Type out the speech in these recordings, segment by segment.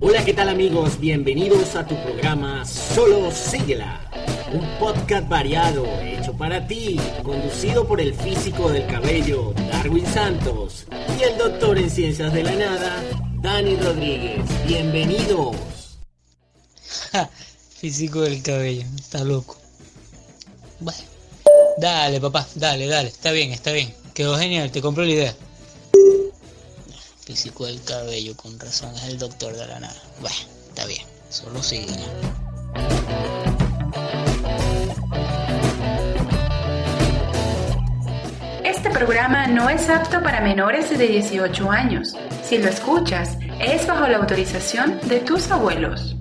Hola, ¿qué tal amigos? Bienvenidos a tu programa Solo Síguela, un podcast variado hecho para ti, conducido por el físico del cabello Darwin Santos y el doctor en ciencias de la nada Dani Rodríguez. Bienvenidos. físico del cabello, está loco. Bueno, dale papá, dale, dale, está bien, está bien. Quedó genial, te compro la idea físico del cabello, con razón es el doctor de la nada. Bueno, está bien, solo sigue. Este programa no es apto para menores de 18 años. Si lo escuchas, es bajo la autorización de tus abuelos.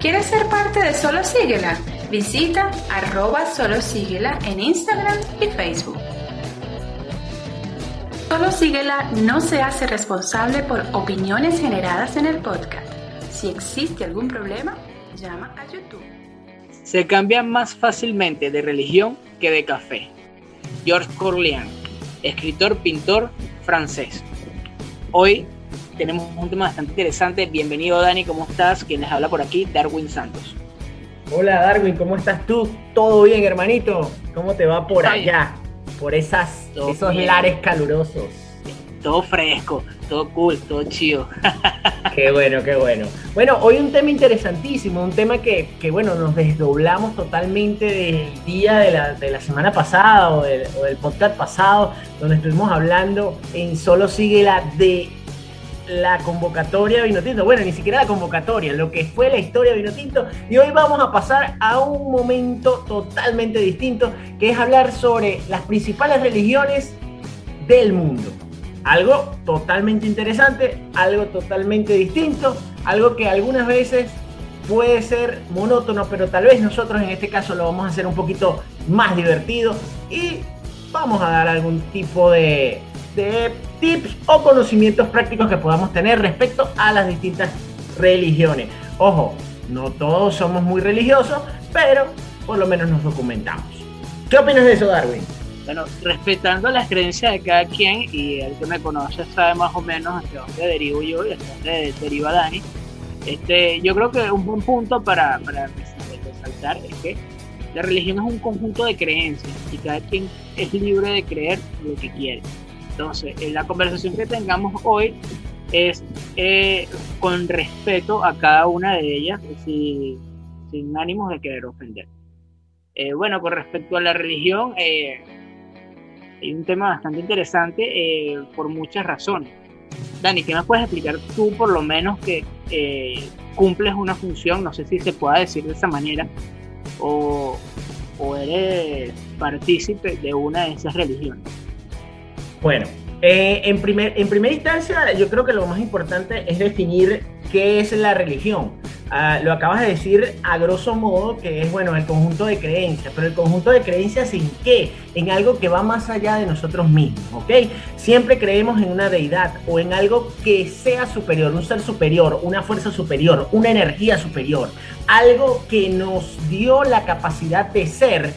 ¿Quieres ser parte de Solo Síguela? Visita arroba Solo Síguela en Instagram y Facebook. Solo síguela no se hace responsable por opiniones generadas en el podcast. Si existe algún problema, llama a YouTube. Se cambia más fácilmente de religión que de café. Georges Corlean, escritor, pintor francés. Hoy tenemos un tema bastante interesante. Bienvenido Dani, ¿cómo estás? Quien les habla por aquí, Darwin Santos. Hola Darwin, ¿cómo estás tú? ¿Todo bien, hermanito? ¿Cómo te va por allá? Por esas, esos lares calurosos. Todo fresco, todo cool, todo chido. qué bueno, qué bueno. Bueno, hoy un tema interesantísimo, un tema que, bueno, nos desdoblamos totalmente del día de la, de la semana pasada o del, o del podcast pasado, donde estuvimos hablando en Solo Sigue la de la convocatoria Vino Tinto. Bueno, ni siquiera la convocatoria, lo que fue la historia de Vino Tinto. Y hoy vamos a pasar a un momento totalmente distinto, que es hablar sobre las principales religiones del mundo. Algo totalmente interesante, algo totalmente distinto, algo que algunas veces puede ser monótono, pero tal vez nosotros en este caso lo vamos a hacer un poquito más divertido y vamos a dar algún tipo de, de tips o conocimientos prácticos que podamos tener respecto a las distintas religiones. Ojo, no todos somos muy religiosos, pero por lo menos nos documentamos. ¿Qué opinas de eso, Darwin? Bueno, respetando las creencias de cada quien, y el que me conoce sabe más o menos hacia dónde derivo yo y hacia dónde deriva Dani, este, yo creo que un buen punto para, para resaltar es que la religión es un conjunto de creencias y cada quien es libre de creer lo que quiere. Entonces, en la conversación que tengamos hoy es eh, con respeto a cada una de ellas, sin ánimos de querer ofender. Eh, bueno, con respecto a la religión, eh, hay un tema bastante interesante por muchas razones. Dani, ¿qué me puedes explicar tú por lo menos que cumples una función, no sé si se pueda decir de esa manera, o, o eres partícipe de una de esas religiones? Bueno, eh, en, primer, en primera instancia, yo creo que lo más importante es definir qué es la religión. Ah, lo acabas de decir a grosso modo, que es bueno, el conjunto de creencias, pero el conjunto de creencias en qué? En algo que va más allá de nosotros mismos, ¿ok? Siempre creemos en una deidad o en algo que sea superior, un ser superior, una fuerza superior, una energía superior, algo que nos dio la capacidad de ser,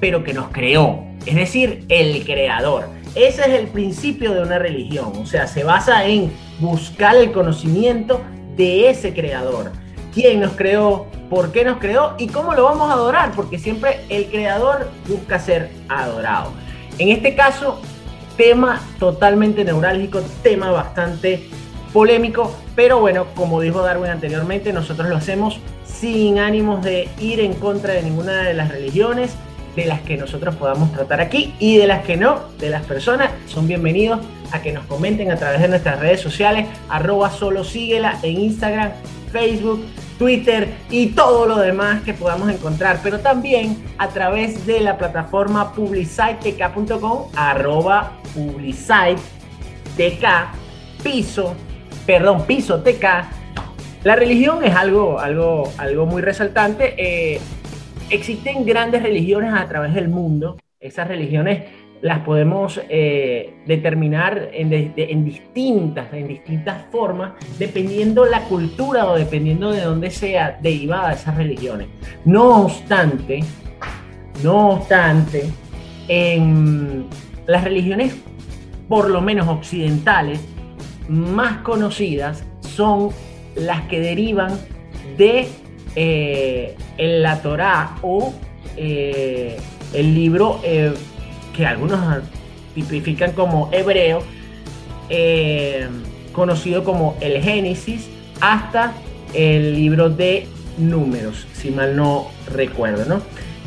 pero que nos creó, es decir, el creador. Ese es el principio de una religión, o sea, se basa en buscar el conocimiento de ese creador. ¿Quién nos creó? ¿Por qué nos creó? ¿Y cómo lo vamos a adorar? Porque siempre el creador busca ser adorado. En este caso, tema totalmente neurálgico, tema bastante polémico, pero bueno, como dijo Darwin anteriormente, nosotros lo hacemos sin ánimos de ir en contra de ninguna de las religiones, de las que nosotros podamos tratar aquí y de las que no, de las personas, son bienvenidos a que nos comenten a través de nuestras redes sociales, arroba solo síguela en Instagram, Facebook, Twitter y todo lo demás que podamos encontrar, pero también a través de la plataforma publicitek.com, arroba publicitek, piso, perdón, piso tk. La religión es algo, algo, algo muy resaltante. Eh, existen grandes religiones a través del mundo. Esas religiones las podemos eh, determinar en, distintas, en distintas formas, dependiendo la cultura o dependiendo de dónde sea derivada esas religiones. No obstante, no obstante, en las religiones, por lo menos occidentales, más conocidas son las que derivan de eh, la Torá o eh, el libro eh, que algunos tipifican como hebreo, conocido como el Génesis, hasta el libro de números, si mal no recuerdo, ¿no?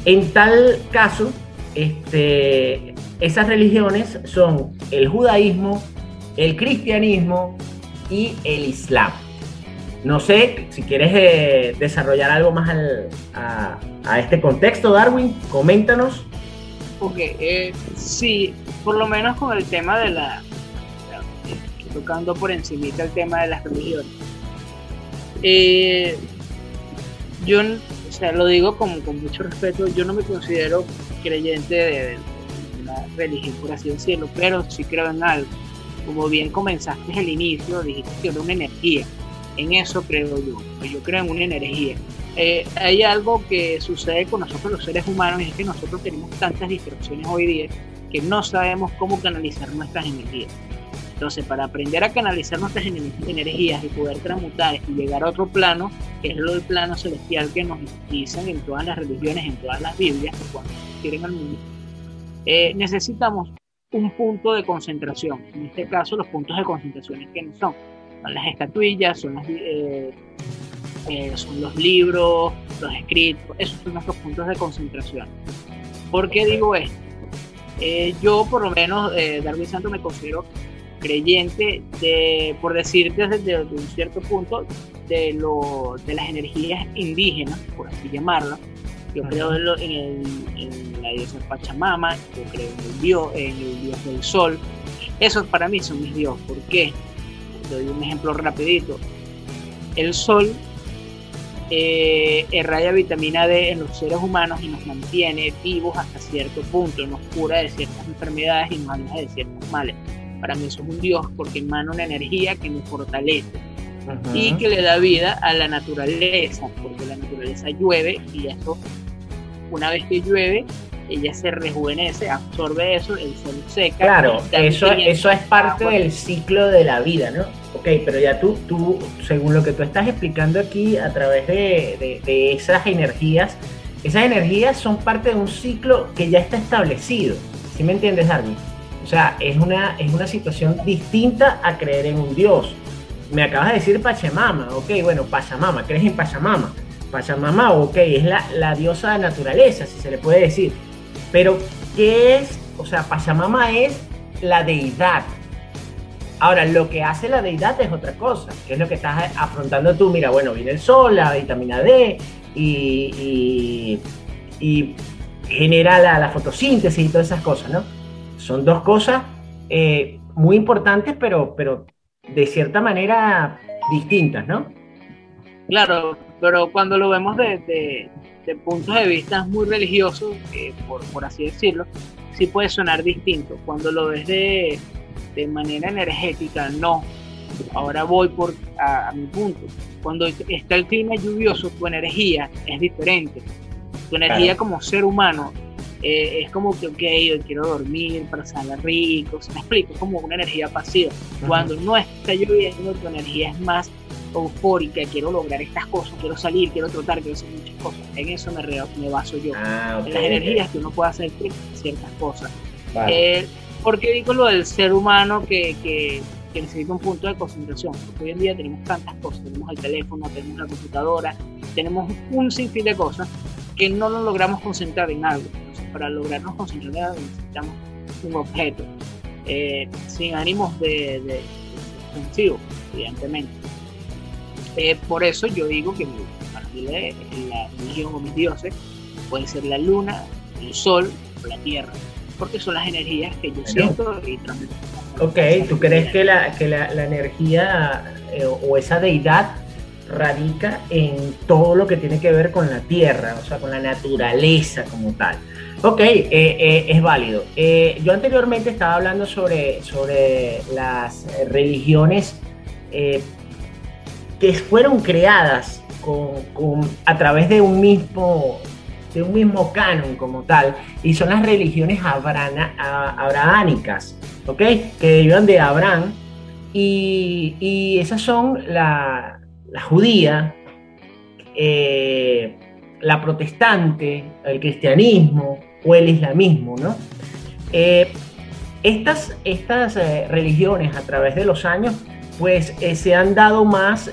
En tal caso, este, esas religiones son el judaísmo, el cristianismo y el islam. No sé si quieres eh, desarrollar algo más a, este contexto, Darwin, coméntanos. Ok, eh, sí, por lo menos con el tema de la, tocando por encima el tema de las religiones. Eh, yo, o sea, lo digo con, con, mucho respeto, yo no me considero creyente de, una religión, por así decirlo, pero sí creo en algo. Como bien comenzaste el inicio, dijiste que era una energía. En eso creo yo. Yo creo en una energía. Eh, hay algo que sucede con nosotros los seres humanos y es que nosotros tenemos tantas distracciones hoy día que no sabemos cómo canalizar nuestras energías. Entonces, para aprender a canalizar nuestras energías y poder transmutar y llegar a otro plano, que es lo del plano celestial que nos dicen en todas las religiones, en todas las Biblias, que cuando quieren al mundo, eh, necesitamos un punto de concentración. En este caso, los puntos de concentración, ¿quiénes son? Son las estatuillas, son, eh, eh, son los libros, los escritos, esos son nuestros puntos de concentración. ¿Por qué digo esto? yo, por lo menos, Darwin Santo me considero creyente de, por decirte desde, un cierto punto, de, lo, de las energías indígenas, por así llamarlas. Yo creo en, el, en, la diosa Pachamama, yo creo en el, dios, en el dios del sol. Esos para mí son mis dioses. ¿Por qué? Doy un ejemplo rapidito. El sol eh, irradia vitamina D en los seres humanos y nos mantiene vivos hasta cierto punto, nos cura de ciertas enfermedades y nos aleja de ciertos males para mí eso es un Dios porque emana una energía que me fortalece y que le da vida a la naturaleza, porque la naturaleza llueve y esto, una vez que llueve, ella se rejuvenece, absorbe eso, el sol seca. Claro, eso, eso es parte del ciclo de la vida, ¿no? Ok, pero ya tú, tú, según lo que tú estás explicando aquí a través de, de esas energías, esas energías son parte de un ciclo que ya está establecido. ¿Sí me entiendes, Darwin? O sea, es una, es una situación distinta a creer en un Dios. Me acabas de decir Pachamama, ok, bueno, Pachamama, crees en Pachamama. Pachamama, ok, es la, la diosa de naturaleza, si se le puede decir. Pero, ¿qué es? O sea, Pachamama es la deidad. Ahora, lo que hace la deidad es otra cosa, que es lo que estás afrontando tú. Mira, bueno, viene el sol, la vitamina D y, genera la, fotosíntesis y todas esas cosas, ¿no? son dos cosas eh, muy importantes, pero, pero de cierta manera distintas, ¿no? Claro, pero cuando lo vemos de, puntos de vista muy religiosos, eh, por, así decirlo, sí puede sonar distinto. Cuando lo ves de, manera energética, no. Ahora voy por a, mi punto. Cuando está el clima lluvioso, tu energía es diferente. Tu energía como ser humano eh, es como que, ok, yo quiero dormir, para pasarla rico, se me explico, es como una energía pasiva. Cuando no está lloviendo, tu energía es más eufórica, quiero lograr estas cosas, quiero salir, quiero trotar, quiero hacer muchas cosas. En eso me, me baso yo. Ah, en las energías que uno puede hacer ciertas cosas. Eh, ¿Por qué digo lo del ser humano que, necesita un punto de concentración? Porque hoy en día tenemos tantas cosas, tenemos el teléfono, tenemos la computadora, tenemos un sinfín de cosas que no nos logramos concentrar en algo para lograrnos concentrar necesitamos un objeto, eh, sin ánimos de, de, evidentemente. Eh, por eso yo digo que para mí la, religión o mis dioses puede ser la luna, el sol o la tierra, porque son las energías que yo siento y transmito. Ok, ¿tú crees que la, que la, la energía eh, o esa deidad radica en todo lo que tiene que ver con la tierra, o sea, con la naturaleza como tal? Ok, eh, eh, es válido. Yo anteriormente estaba hablando sobre, sobre las religiones que fueron creadas con, a través de un mismo de un mismo canon como tal, y son las religiones abrahánicas, ¿ok? Que derivan de Abraham, Y, esas son la, judía, eh, la protestante, el cristianismo o el islamismo, ¿no? Eh, estas, estas eh, religiones a través de los años, pues se han dado más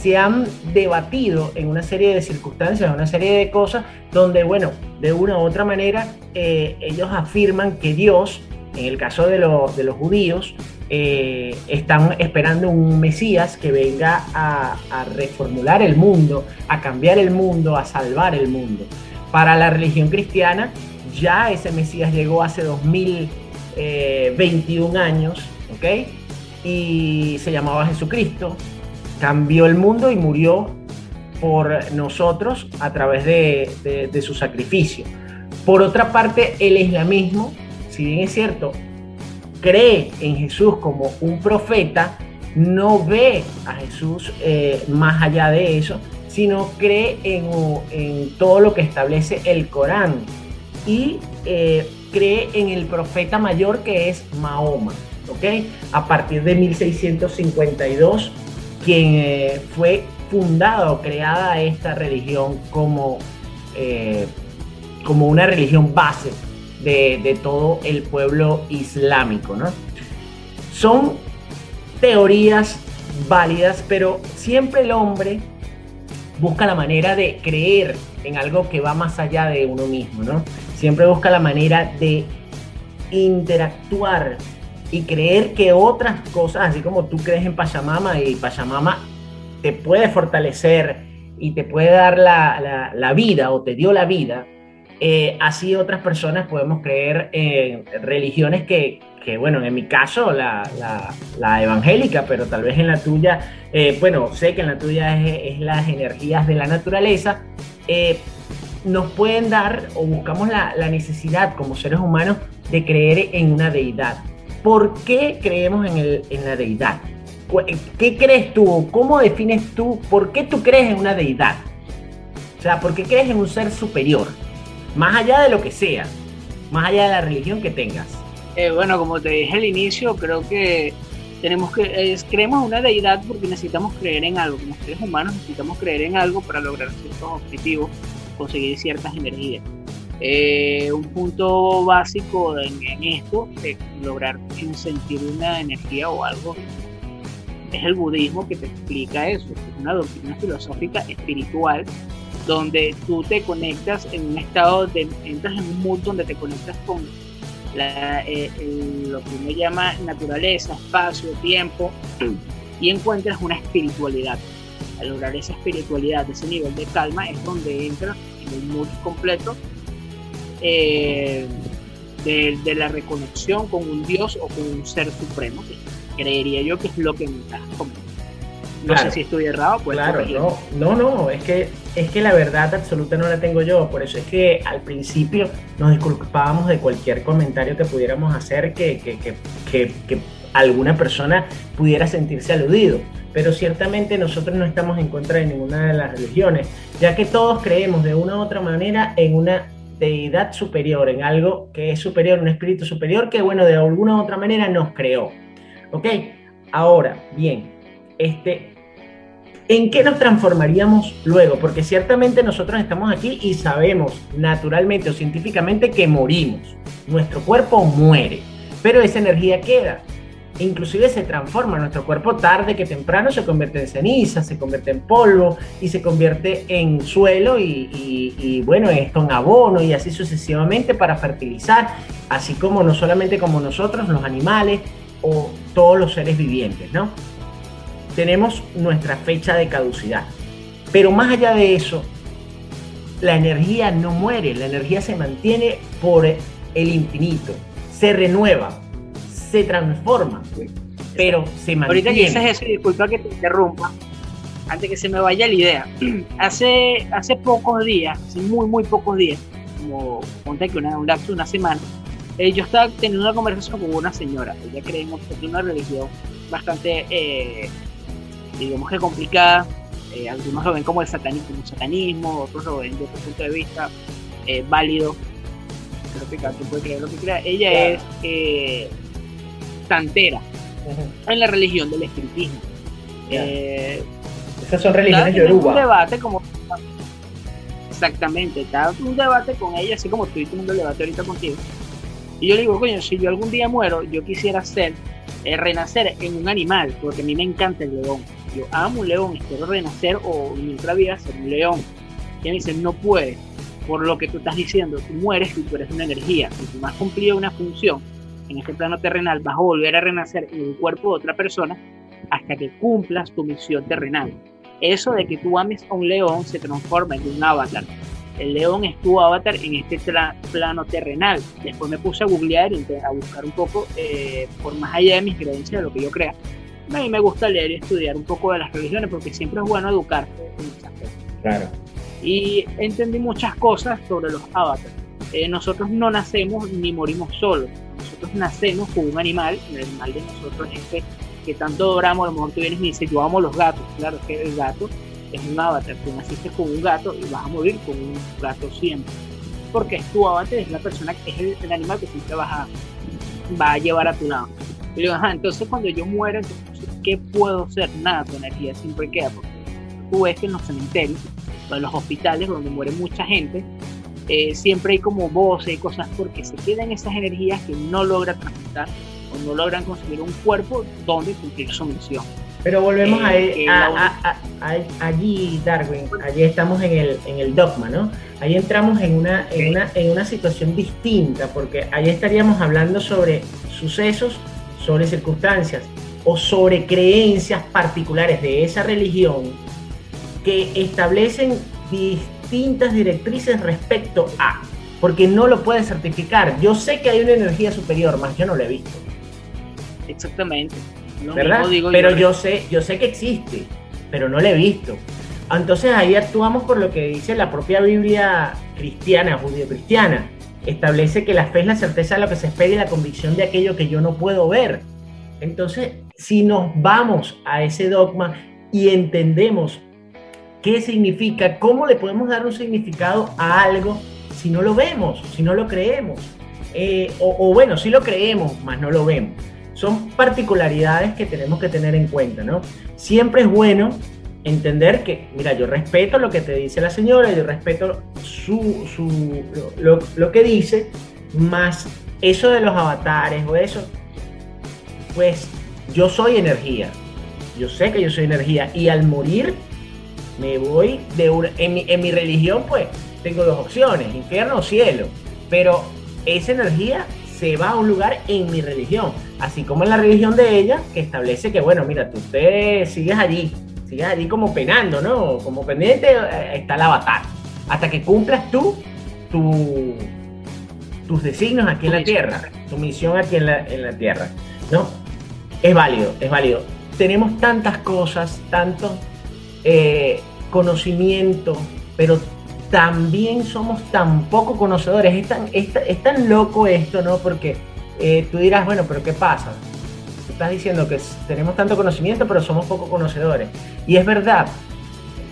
se han debatido en una serie de circunstancias, en una serie de cosas, donde, bueno, de una u otra manera, eh, ellos afirman que Dios, en el caso de, los, de los judíos, eh, están esperando un Mesías que venga a, reformular el mundo, a cambiar el mundo, a salvar el mundo. Para la religión cristiana, ya ese Mesías llegó hace 2021 eh, años, ¿ok? Y se llamaba Jesucristo, cambió el mundo y murió por nosotros a través de, su sacrificio. Por otra parte, el islamismo, si bien es cierto, cree en Jesús como un profeta, no ve a Jesús eh, más allá de eso, sino cree en, todo lo que establece el Corán y eh, cree en el profeta mayor que es Mahoma. ¿ok? A partir de 1652 quien eh, fue fundada o creada esta religión como, eh, como una religión base de, todo el pueblo islámico. ¿no? Son teorías válidas, pero siempre el hombre busca la manera de creer en algo que va más allá de uno mismo, ¿no? Siempre busca la manera de interactuar y creer que otras cosas, así como tú crees en Pachamama y Pachamama te puede fortalecer y te puede dar la, vida o te dio la vida, eh, así otras personas podemos creer en religiones que, bueno, en mi caso la, evangélica, pero tal vez en la tuya, eh, bueno, sé que en la tuya es, las energías de la naturaleza, eh, nos pueden dar o buscamos la necesidad como seres humanos de creer en una deidad. ¿Por qué creemos en, la deidad? ¿Qué crees tú? ¿Cómo defines tú? ¿Por qué tú crees en una deidad? O sea, ¿por qué crees en un ser superior? Más allá de lo que sea, más allá de la religión que tengas. Eh, bueno, como te dije al inicio, creo que tenemos que creemos en una deidad porque necesitamos creer en algo. Como seres humanos necesitamos creer en algo para lograr ciertos objetivos, conseguir ciertas energías. Eh, un punto básico en, esto, de lograr sentir una energía o algo, es el budismo que te explica eso. Es una doctrina filosófica espiritual donde tú te conectas en un estado de, entras en un mundo donde te conectas con eh, lo que uno llama naturaleza, espacio, tiempo, y encuentras una espiritualidad. Al lograr esa espiritualidad, ese nivel de calma, es donde entras en el mundo completo eh, de, la reconexión con un Dios o con un ser supremo, creería yo que es lo que me estás No sé si estoy errado, pues. Claro, no, no, no, es que, es que la verdad absoluta no la tengo yo, por eso es que al principio nos disculpábamos de cualquier comentario que pudiéramos hacer que, que, que, que alguna persona pudiera sentirse aludido pero ciertamente nosotros no estamos en contra de ninguna de las religiones, ya que todos creemos de una u otra manera en una deidad superior, en algo que es superior, un espíritu superior que, bueno, de alguna u otra manera nos creó. ¿Ok? Ahora, bien, este, ¿en qué nos transformaríamos luego? Porque ciertamente nosotros estamos aquí y sabemos naturalmente o científicamente que morimos. Nuestro cuerpo muere, pero esa energía queda inclusive se transforma. Nuestro cuerpo tarde que temprano se convierte en ceniza, se convierte en polvo y se convierte en suelo y, bueno, esto en abono y así sucesivamente para fertilizar, así como no solamente como nosotros, los animales o todos los seres vivientes, ¿no? Tenemos nuestra fecha de caducidad. Pero más allá de eso, la energía no muere, la energía se mantiene por el infinito, se renueva, se transforma, pero se mantiene. Ahorita que dices eso, disculpa que te interrumpa, antes que se me vaya la idea. Hace, hace pocos días, hace muy, muy pocos días, como ponte que una, un lapso de una semana, eh, yo estaba teniendo una conversación con una señora. Ella creemos que tiene una religión bastante, eh, digamos que complicada. Eh, algunos lo ven como el satanismo, como satanismo, otros lo ven desde otro punto de vista válido. Creo que cada quien puede creer lo que crea. Ella es santera, en la religión del espiritismo. Eh, Esas son religiones yoruba. Un debate como exactamente, estaba un debate con ella, así como estoy teniendo el debate ahorita contigo. Y yo le digo, coño, si yo algún día muero, yo quisiera ser, eh, renacer en un animal, porque a mí me encanta el león. Yo amo un león, espero renacer o en otra vida ser un león. Y me dice, no puedes, por lo que tú estás diciendo, tú mueres y tú eres una energía. Si tú no has cumplido una función en este plano terrenal, vas a volver a renacer en un cuerpo de otra persona hasta que cumplas tu misión terrenal. Eso de que tú ames a un león se transforma en un avatar. El león es tu avatar en este plano terrenal. Después me puse a googlear y a buscar un poco eh, por más allá de mis creencias, de lo que yo crea. A mí me gusta leer y estudiar un poco de las religiones porque siempre es bueno educarte Claro. Y entendí muchas cosas sobre los avatars. Eh, nosotros no nacemos ni morimos solos. Nosotros nacemos con un animal, el animal de nosotros es este que tanto adoramos, a lo mejor tú vienes y me dices, yo amo los gatos. Claro que el gato es un avatar. Tú naciste con un gato y vas a morir con un gato siempre. Porque es tu avatar, es la persona que es el, animal que siempre vas a, va a llevar a tu lado. Y ajá, entonces cuando yo muera, entonces, ¿qué puedo hacer? Nada, tu energía siempre queda. Porque tú ves que en los cementerios, en los hospitales donde muere mucha gente, eh, siempre hay como voces y cosas porque se quedan esas energías que no logra transmitir o no logran conseguir un cuerpo donde cumplir su misión. Pero volvemos eh, a, allí, Darwin, allí estamos en el, en el dogma, ¿no? Ahí entramos en una, en, una, en una situación distinta, porque ahí estaríamos hablando sobre sucesos, sobre circunstancias o sobre creencias particulares de esa religión que establecen distintas directrices respecto a, porque no lo puede certificar. Yo sé que hay una energía superior, más yo no la he visto. Exactamente. ¿Verdad? pero yo, sé, yo sé que existe, pero no la he visto. Entonces ahí actuamos por lo que dice la propia Biblia cristiana, judío-cristiana. Establece que la fe es la certeza de lo que se espera y la convicción de aquello que yo no puedo ver. Entonces, si nos vamos a ese dogma y entendemos qué significa, cómo le podemos dar un significado a algo si no lo vemos, si no lo creemos. Eh, o, o, bueno, si lo creemos, más no lo vemos son particularidades que tenemos que tener en cuenta, ¿no? Siempre es bueno entender que, mira, yo respeto lo que te dice la señora, yo respeto su, su lo, lo, que dice, más eso de los avatares o eso, pues yo soy energía, yo sé que yo soy energía y al morir me voy de una, en mi, en mi religión pues tengo dos opciones, infierno o cielo, pero esa energía se va a un lugar en mi religión, así como en la religión de ella, que establece que, bueno, mira, tú te sigues allí, sigues allí como penando, ¿no? Como pendiente eh, está el avatar, hasta que cumplas tú tu, tus designios aquí en la tierra, tu misión aquí en la, en la tierra, ¿no? Es válido, es válido. Tenemos tantas cosas, tanto eh, conocimiento, pero también somos tan poco conocedores. Es tan, es, tan loco esto, ¿no? Porque eh, tú dirás, bueno, pero ¿qué pasa? Estás diciendo que tenemos tanto conocimiento, pero somos poco conocedores. Y es verdad,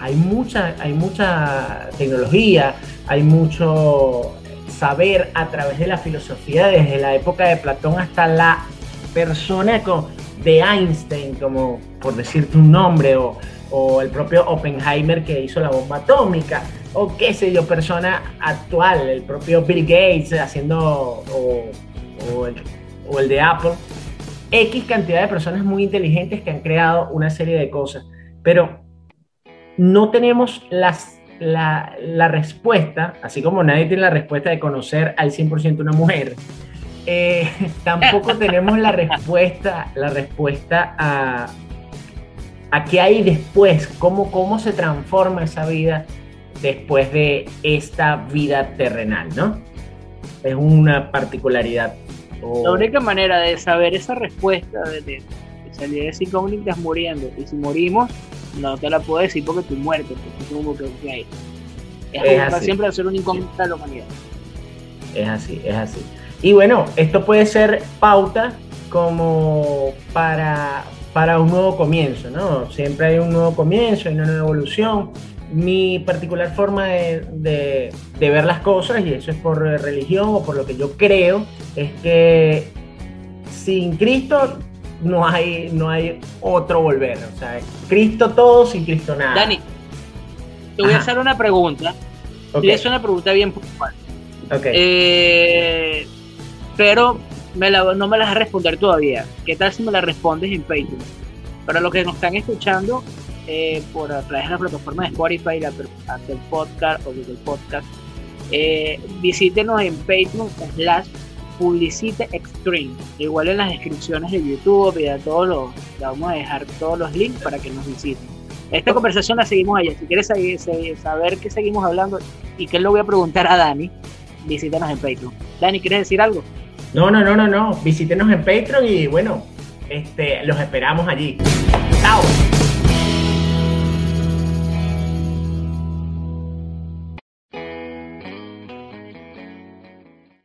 hay mucha, hay mucha tecnología, hay mucho saber a través de la filosofía, desde la época de Platón hasta la persona de Einstein, como por decirte un nombre, o, o el propio Oppenheimer que hizo la bomba atómica o qué sé yo, persona actual, el propio Bill Gates haciendo, o, el, de Apple, X cantidad de personas muy inteligentes que han creado una serie de cosas, pero no tenemos las, la, la, respuesta, así como nadie tiene la respuesta de conocer al 100% una mujer, eh, tampoco tenemos la respuesta, la respuesta a, a qué hay después, cómo, cómo se transforma esa vida después de esta vida terrenal, ¿no? Es una particularidad. La única manera de saber esa respuesta, de, salir de cinco incógnitas muriendo, y si morimos, no te la puedo decir porque tú muerto, porque tú que, que hay. Es, es así. siempre hacer un incógnita de la humanidad. Es así, es así. Y bueno, esto puede ser pauta como para, para un nuevo comienzo, ¿no? Siempre hay un nuevo comienzo, hay una nueva evolución mi particular forma de, ver las cosas, y eso es por religión o por lo que yo creo, es que sin Cristo no hay, no hay otro volver. O sea, Cristo todo, sin Cristo nada. Dani, te voy a hacer una pregunta. Okay. Y es una pregunta bien puntual. Okay. Eh, pero me la, no me la vas a responder todavía. ¿Qué tal si me la respondes en Patreon? Para los que nos están escuchando eh, por a través de la plataforma de Spotify, la, Apple Podcast o Google Podcast, eh, visítenos en Patreon slash Publicite Extreme. Igual en las descripciones de YouTube y de todos los, vamos a dejar todos los links para que nos visiten. Esta conversación la seguimos allá. Si quieres saber qué seguimos hablando y qué le voy a preguntar a Dani, visítanos en Patreon. Dani, ¿quieres decir algo? No, no, no, no, no. Visítenos en Patreon y bueno, este, los esperamos allí.